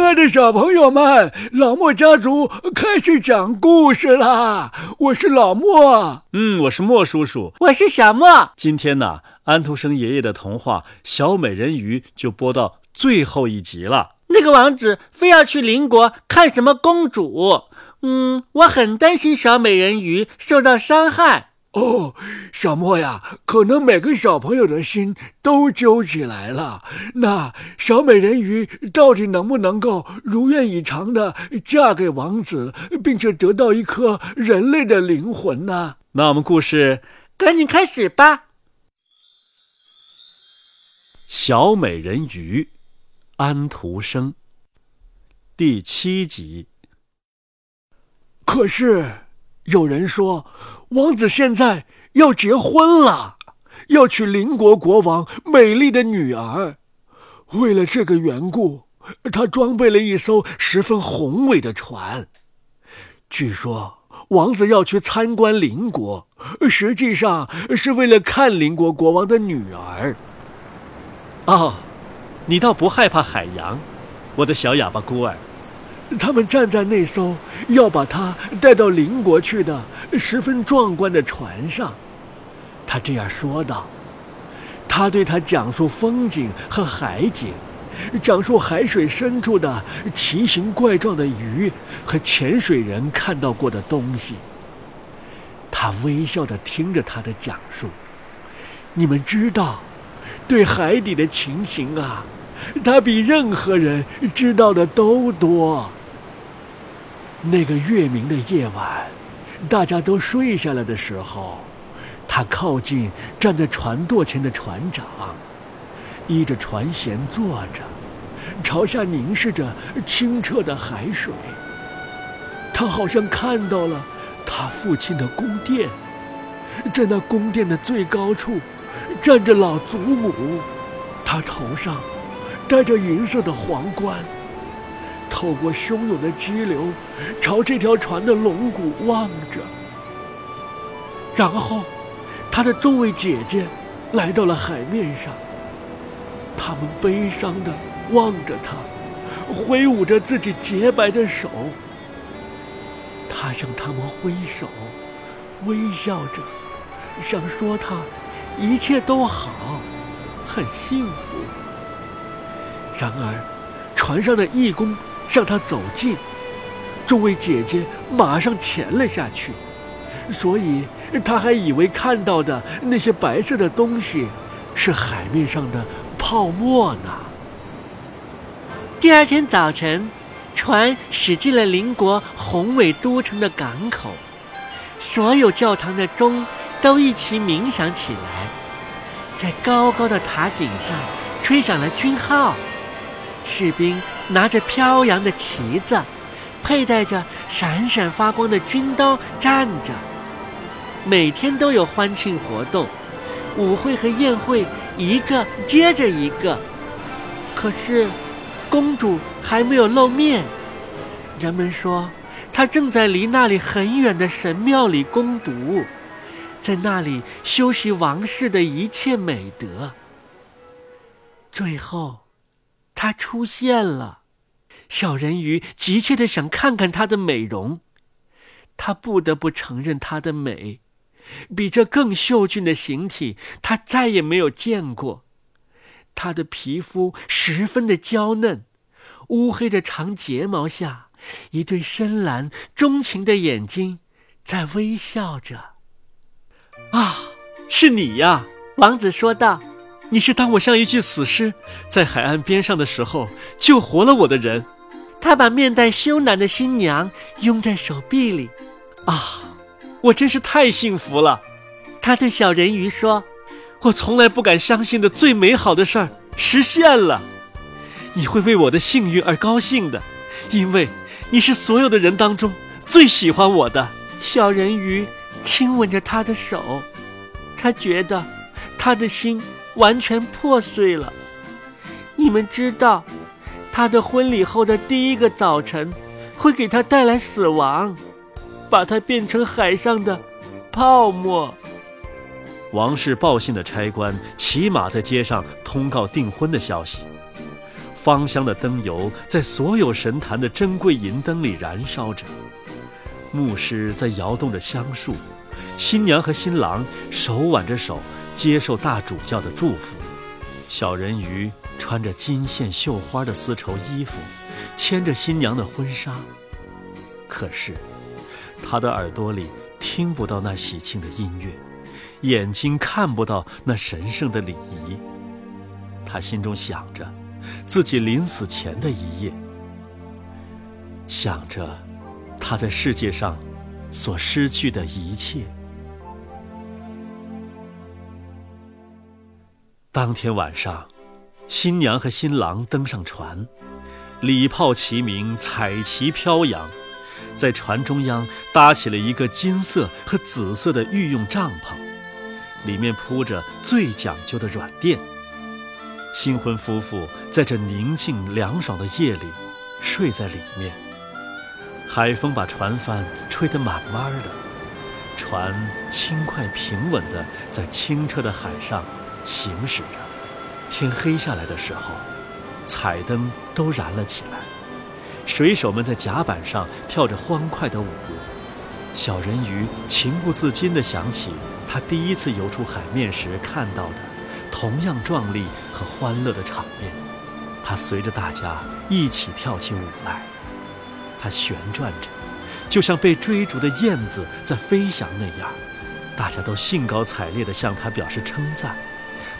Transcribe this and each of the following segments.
亲爱的小朋友们，老莫家族开始讲故事啦！我是老莫，嗯，我是莫叔叔，我是小莫。今天呢，安徒生爷爷的童话《小美人鱼》就播到最后一集了。那个王子非要去邻国看什么公主，嗯，我很担心小美人鱼受到伤害。哦，小莫呀，可能每个小朋友的心都揪起来了。那小美人鱼到底能不能够如愿以偿的嫁给王子，并且得到一颗人类的灵魂呢？那我们故事赶紧开始吧。小美人鱼，安徒生，第七集。可是有人说。王子现在要结婚了，要娶邻国国王美丽的女儿。为了这个缘故，他装备了一艘十分宏伟的船。据说王子要去参观邻国，实际上是为了看邻国国王的女儿。哦，你倒不害怕海洋，我的小哑巴孤儿。他们站在那艘要把他带到邻国去的十分壮观的船上，他这样说道：“他对他讲述风景和海景，讲述海水深处的奇形怪状的鱼和潜水人看到过的东西。”他微笑地听着他的讲述。你们知道，对海底的情形啊，他比任何人知道的都多。那个月明的夜晚，大家都睡下来的时候，他靠近站在船舵前的船长，依着船舷坐着，朝下凝视着清澈的海水。他好像看到了他父亲的宫殿，在那宫殿的最高处，站着老祖母，他头上戴着银色的皇冠。透过汹涌的激流，朝这条船的龙骨望着。然后，他的众位姐姐来到了海面上。他们悲伤地望着他，挥舞着自己洁白的手。他向他们挥手，微笑着，想说他一切都好，很幸福。然而，船上的义工。向他走近，众位姐姐马上潜了下去，所以他还以为看到的那些白色的东西是海面上的泡沫呢。第二天早晨，船驶进了邻国宏伟都城的港口，所有教堂的钟都一起鸣响起来，在高高的塔顶上吹响了军号。士兵拿着飘扬的旗子，佩戴着闪闪发光的军刀站着。每天都有欢庆活动，舞会和宴会一个接着一个。可是，公主还没有露面。人们说，她正在离那里很远的神庙里攻读，在那里修习王室的一切美德。最后。她出现了，小人鱼急切的想看看她的美容。他不得不承认她的美，比这更秀俊的形体他再也没有见过。她的皮肤十分的娇嫩，乌黑的长睫毛下，一对深蓝钟情的眼睛在微笑着。啊，是你呀，王子说道。你是当我像一具死尸在海岸边上的时候救活了我的人。他把面带羞赧的新娘拥在手臂里。啊，我真是太幸福了！他对小人鱼说：“我从来不敢相信的最美好的事儿实现了。你会为我的幸运而高兴的，因为你是所有的人当中最喜欢我的。”小人鱼亲吻着他的手，他觉得他的心。完全破碎了。你们知道，他的婚礼后的第一个早晨，会给他带来死亡，把他变成海上的泡沫。王室报信的差官骑马在街上通告订婚的消息。芳香的灯油在所有神坛的珍贵银灯里燃烧着，牧师在摇动着香树，新娘和新郎手挽着手接受大主教的祝福，小人鱼穿着金线绣花的丝绸衣服，牵着新娘的婚纱。可是，他的耳朵里听不到那喜庆的音乐，眼睛看不到那神圣的礼仪。他心中想着。自己临死前的一夜，想着他在世界上所失去的一切。当天晚上，新娘和新郎登上船，礼炮齐鸣，彩旗飘扬，在船中央搭起了一个金色和紫色的御用帐篷，里面铺着最讲究的软垫。新婚夫妇在这宁静凉爽的夜里睡在里面。海风把船帆吹得满满的，船轻快平稳地在清澈的海上行驶着。天黑下来的时候，彩灯都燃了起来，水手们在甲板上跳着欢快的舞。小人鱼情不自禁地想起他第一次游出海面时看到的。同样壮丽和欢乐的场面，他随着大家一起跳起舞来。他旋转着，就像被追逐的燕子在飞翔那样。大家都兴高采烈地向他表示称赞。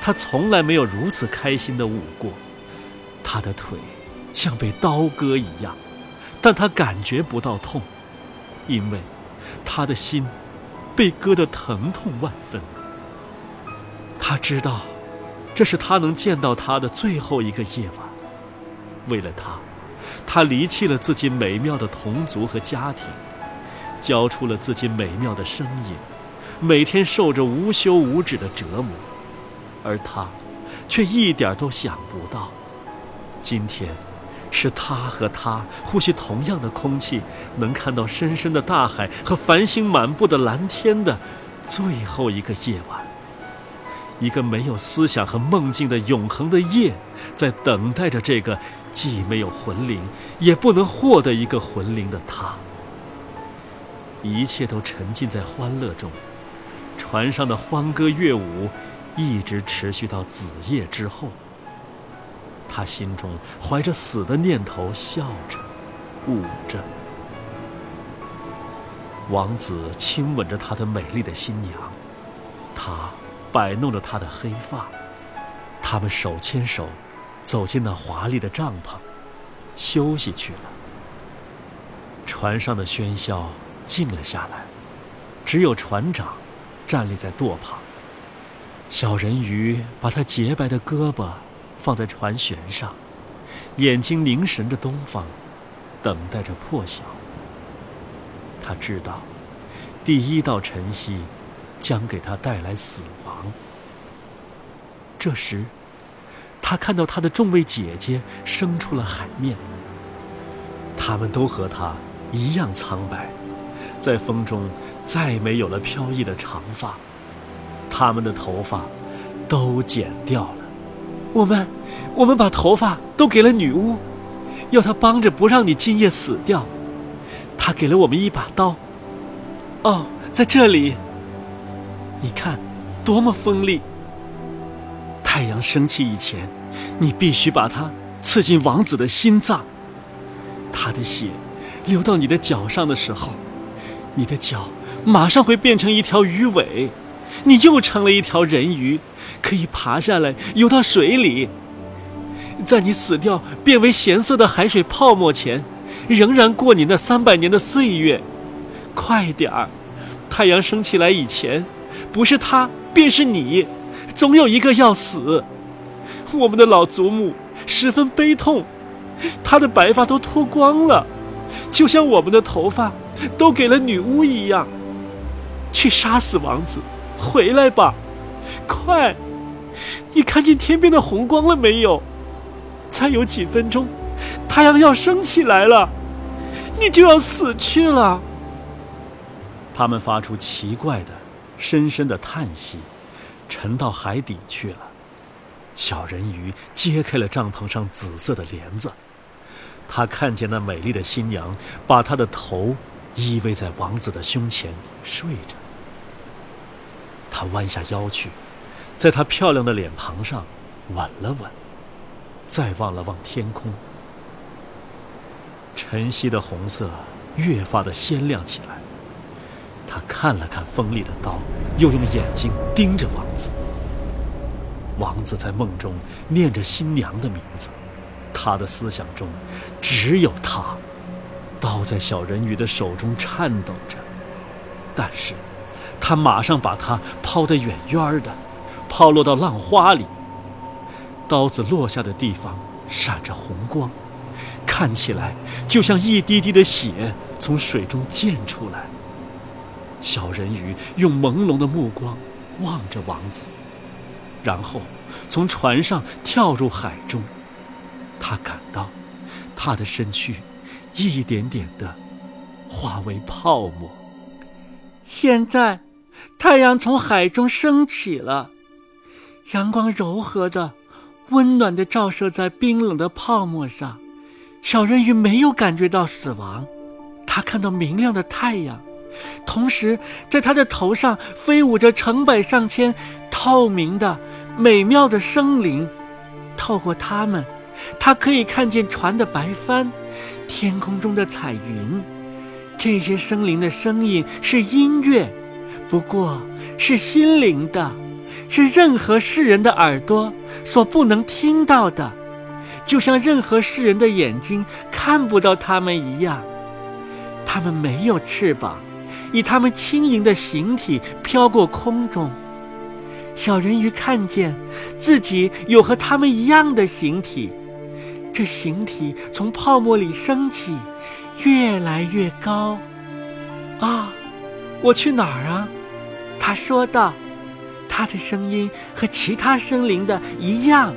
他从来没有如此开心地舞过。他的腿像被刀割一样，但他感觉不到痛，因为他的心被割得疼痛万分。他知道。这是他能见到他的最后一个夜晚。为了他，他离弃了自己美妙的同族和家庭，交出了自己美妙的声音，每天受着无休无止的折磨。而他，却一点都想不到，今天，是他和他呼吸同样的空气，能看到深深的大海和繁星满布的蓝天的最后一个夜晚。一个没有思想和梦境的永恒的夜，在等待着这个既没有魂灵，也不能获得一个魂灵的他。一切都沉浸在欢乐中，船上的欢歌乐舞一直持续到子夜之后。他心中怀着死的念头，笑着，舞着。王子亲吻着他的美丽的新娘，他。摆弄着他的黑发，他们手牵手，走进那华丽的帐篷，休息去了。船上的喧嚣静了下来，只有船长站立在舵旁。小人鱼把他洁白的胳膊放在船舷上，眼睛凝神着东方，等待着破晓。他知道，第一道晨曦。将给他带来死亡。这时，他看到他的众位姐姐升出了海面。他们都和他一样苍白，在风中再没有了飘逸的长发，他们的头发都剪掉了。我们，我们把头发都给了女巫，要她帮着不让你今夜死掉。她给了我们一把刀。哦，在这里。你看，多么锋利！太阳升起以前，你必须把它刺进王子的心脏。他的血流到你的脚上的时候，你的脚马上会变成一条鱼尾，你又成了一条人鱼，可以爬下来游到水里。在你死掉变为咸色的海水泡沫前，仍然过你那三百年的岁月。快点儿，太阳升起来以前。不是他，便是你，总有一个要死。我们的老祖母十分悲痛，她的白发都脱光了，就像我们的头发都给了女巫一样。去杀死王子，回来吧，快！你看见天边的红光了没有？再有几分钟，太阳要升起来了，你就要死去了。他们发出奇怪的。深深的叹息，沉到海底去了。小人鱼揭开了帐篷上紫色的帘子，他看见那美丽的新娘把她的头依偎在王子的胸前睡着。他弯下腰去，在她漂亮的脸庞上吻了吻，再望了望天空。晨曦的红色越发的鲜亮起来。他看了看锋利的刀，又用眼睛盯着王子。王子在梦中念着新娘的名字，他的思想中只有她。刀在小人鱼的手中颤抖着，但是，他马上把它抛得远远的，抛落到浪花里。刀子落下的地方闪着红光，看起来就像一滴滴的血从水中溅出来。小人鱼用朦胧的目光望着王子。然后，从船上跳入海中。他感到，他的身躯一点点的化为泡沫。现在，太阳从海中升起了，阳光柔和的、温暖的照射在冰冷的泡沫上。小人鱼没有感觉到死亡，他看到明亮的太阳，同时在他的头上飞舞着成百上千透明的。美妙的生灵，透过它们，他可以看见船的白帆，天空中的彩云。这些生灵的声音是音乐，不过是心灵的，是任何世人的耳朵所不能听到的，就像任何世人的眼睛看不到它们一样。它们没有翅膀，以它们轻盈的形体飘过空中。小人鱼看见自己有和他们一样的形体，这形体从泡沫里升起，越来越高。啊，我去哪儿啊？他说道。他的声音和其他生灵的一样，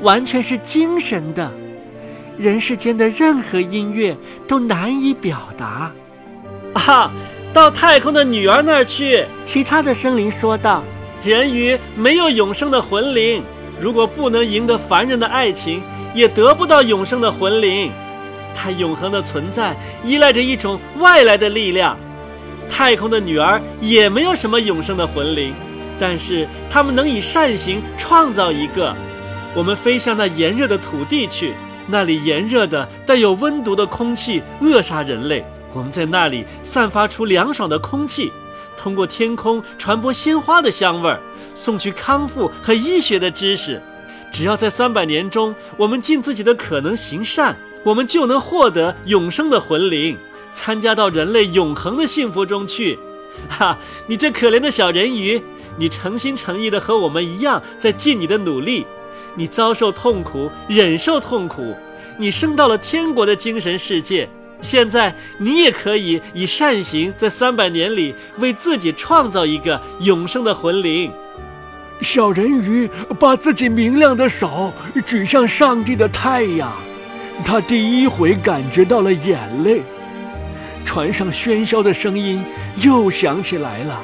完全是精神的，人世间的任何音乐都难以表达。啊，到太空的女儿那儿去。其他的生灵说道。人鱼没有永生的魂灵，如果不能赢得凡人的爱情，也得不到永生的魂灵。它永恒的存在依赖着一种外来的力量。太空的女儿也没有什么永生的魂灵，但是他们能以善行创造一个。我们飞向那炎热的土地去，那里炎热的带有温毒的空气扼杀人类。我们在那里散发出凉爽的空气。通过天空传播鲜花的香味儿，送去康复和医学的知识。只要在三百年中，我们尽自己的可能行善，我们就能获得永生的魂灵，参加到人类永恒的幸福中去。哈，你这可怜的小人鱼，你诚心诚意的和我们一样在尽你的努力，你遭受痛苦，忍受痛苦，你升到了天国的精神世界。现在你也可以以善行，在三百年里为自己创造一个永生的魂灵。小人鱼把自己明亮的手举向上帝的太阳，他第一回感觉到了眼泪。船上喧嚣的声音又响起来了，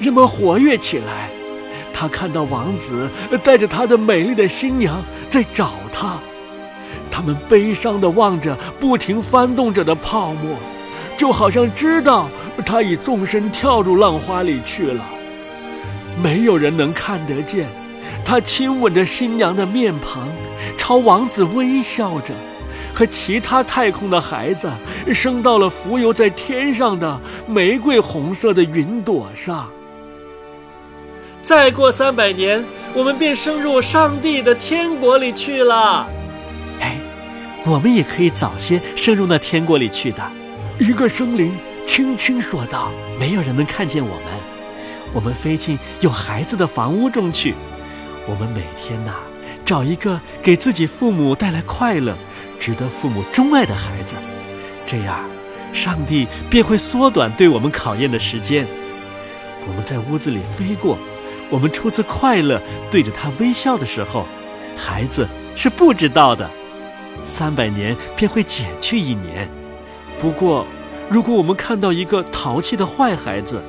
人们活跃起来。他看到王子带着他的美丽的新娘在找他。他们悲伤地望着不停翻动着的泡沫，就好像知道他已纵身跳入浪花里去了。没有人能看得见，他亲吻着新娘的面庞，朝王子微笑着，和其他太空的孩子升到了浮游在天上的玫瑰红色的云朵上。再过三百年，我们便升入上帝的天国里去了。哎我们也可以早些升入那天国里去的，一个生灵轻轻说道：“没有人能看见我们，我们飞进有孩子的房屋中去。我们每天呐，找一个给自己父母带来快乐、值得父母钟爱的孩子，这样，上帝便会缩短对我们考验的时间。我们在屋子里飞过，我们初次快乐对着他微笑的时候，孩子是不知道的。”三百年便会减去一年。不过，如果我们看到一个淘气的坏孩子，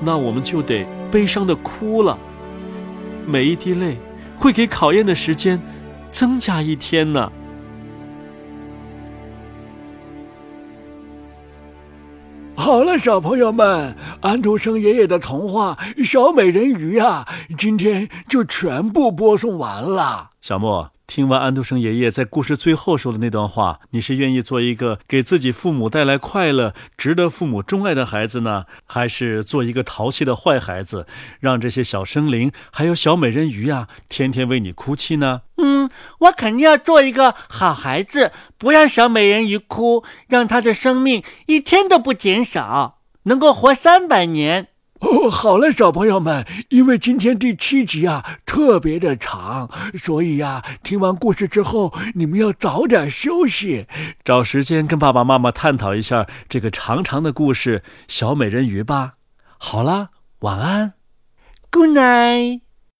那我们就得悲伤的哭了。每一滴泪会给考验的时间增加一天呢。好了，小朋友们，安徒生爷爷的童话《小美人鱼》啊，今天就全部播送完了。小莫。听完安徒生爷爷在故事最后说的那段话，你是愿意做一个给自己父母带来快乐、值得父母钟爱的孩子呢，还是做一个淘气的坏孩子，让这些小生灵还有小美人鱼呀天天为你哭泣呢？嗯，我肯定要做一个好孩子，不让小美人鱼哭，让她的生命一天都不减少，能够活三百年。哦，好了，小朋友们，因为今天第七集啊特别的长，所以呀，听完故事之后，你们要早点休息，找时间跟爸爸妈妈探讨一下这个长长的故事《小美人鱼》吧。好了，晚安，Good night。